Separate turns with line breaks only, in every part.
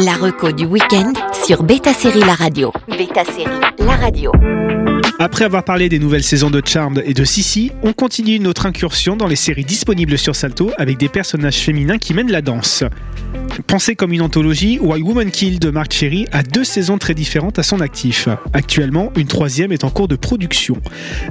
La reco du week-end sur Beta Série La Radio. Beta Série La Radio.
Après avoir parlé des nouvelles saisons de Charmed et de Sissi, on continue notre incursion dans les séries disponibles sur Salto avec des personnages féminins qui mènent la danse. Pensé comme une anthologie, Why Woman Kill de Mark Cherry a deux saisons très différentes à son actif. Actuellement, une troisième est en cours de production.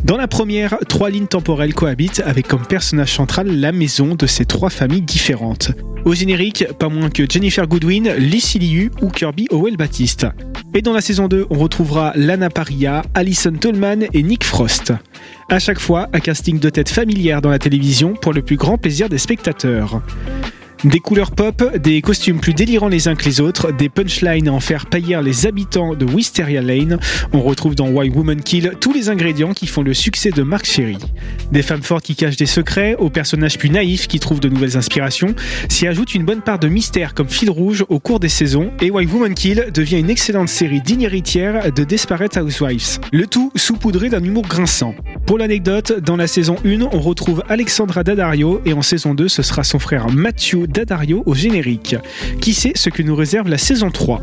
Dans la première, trois lignes temporelles cohabitent avec comme personnage central la maison de ces trois familles différentes. Au générique, pas moins que Jennifer Goodwin, Lissy Liu ou Kirby Howell Baptiste. Et dans la saison 2, on retrouvera Lana Paria, Alison Tolman et Nick Frost. À chaque fois, un casting de tête familière dans la télévision pour le plus grand plaisir des spectateurs. Des couleurs pop, des costumes plus délirants les uns que les autres, des punchlines à en faire paillir les habitants de Wisteria Lane. On retrouve dans Why Woman Kill tous les ingrédients qui font le succès de Mark Sherry. Des femmes fortes qui cachent des secrets, aux personnages plus naïfs qui trouvent de nouvelles inspirations, s'y ajoute une bonne part de mystère comme fil rouge au cours des saisons, et Why Woman Kill devient une excellente série digne héritière de Desperate Housewives. Le tout saupoudré d'un humour grinçant. Pour l'anecdote, dans la saison 1, on retrouve Alexandra Daddario et en saison 2, ce sera son frère Matthew Daddario au générique. Qui sait ce que nous réserve la saison 3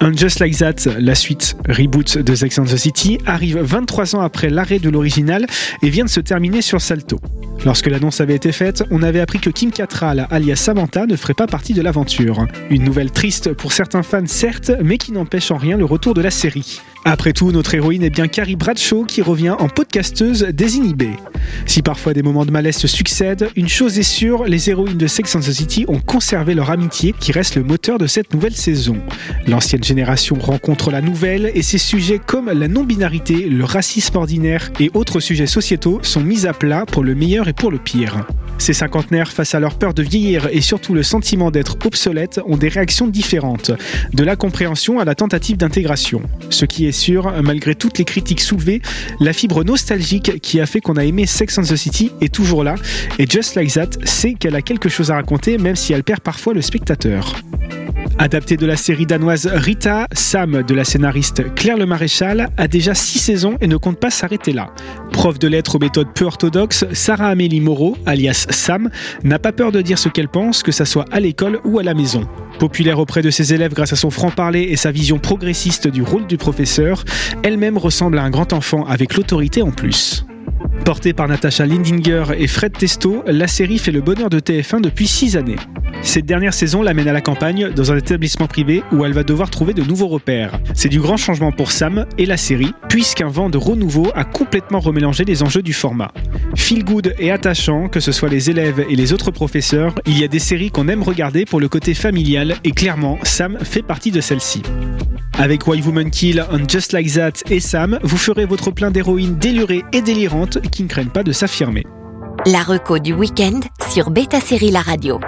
un Just Like That, la suite reboot de Sex and the City, arrive 23 ans après l'arrêt de l'original et vient de se terminer sur Salto. Lorsque l'annonce avait été faite, on avait appris que Kim Cattrall, alias Samantha, ne ferait pas partie de l'aventure. Une nouvelle triste pour certains fans certes, mais qui n'empêche en rien le retour de la série. Après tout, notre héroïne est bien Carrie Bradshaw qui revient en podcasteuse désinhibée. Si parfois des moments de malaise se succèdent, une chose est sûre, les héroïnes de Sex and the City ont conservé leur amitié qui reste le moteur de cette nouvelle saison. L'ancienne génération rencontre la nouvelle et ces sujets comme la non-binarité, le racisme ordinaire et autres sujets sociétaux sont mis à plat pour le meilleur et pour le pire. Ces cinquantenaires, face à leur peur de vieillir et surtout le sentiment d'être obsolètes, ont des réactions différentes, de la compréhension à la tentative d'intégration. Ce qui est sûr, malgré toutes les critiques soulevées, la fibre nostalgique qui a fait qu'on a aimé Sex and the City est toujours là, et Just Like That sait qu'elle a quelque chose à raconter même si elle perd parfois le spectateur. Adapté de la série danoise Rita, Sam de la scénariste Claire Le Maréchal a déjà 6 saisons et ne compte pas s'arrêter là. Prof de lettres aux méthodes peu orthodoxes, Sarah Amélie Moreau, alias Sam, n'a pas peur de dire ce qu'elle pense, que ça soit à l'école ou à la maison. Populaire auprès de ses élèves grâce à son franc-parler et sa vision progressiste du rôle du professeur, elle-même ressemble à un grand enfant avec l'autorité en plus. Portée par Natasha Lindinger et Fred Testo, la série fait le bonheur de TF1 depuis 6 années. Cette dernière saison l'amène à la campagne, dans un établissement privé où elle va devoir trouver de nouveaux repères. C'est du grand changement pour Sam et la série, puisqu'un vent de renouveau a complètement remélangé les enjeux du format. Feel good et attachant, que ce soit les élèves et les autres professeurs, il y a des séries qu'on aime regarder pour le côté familial et clairement, Sam fait partie de celle-ci. Avec Why Woman Kill, On Just Like That et Sam, vous ferez votre plein d'héroïnes délurées et délirantes qui ne craignent pas de s'affirmer.
La reco du week-end sur Beta Série La Radio.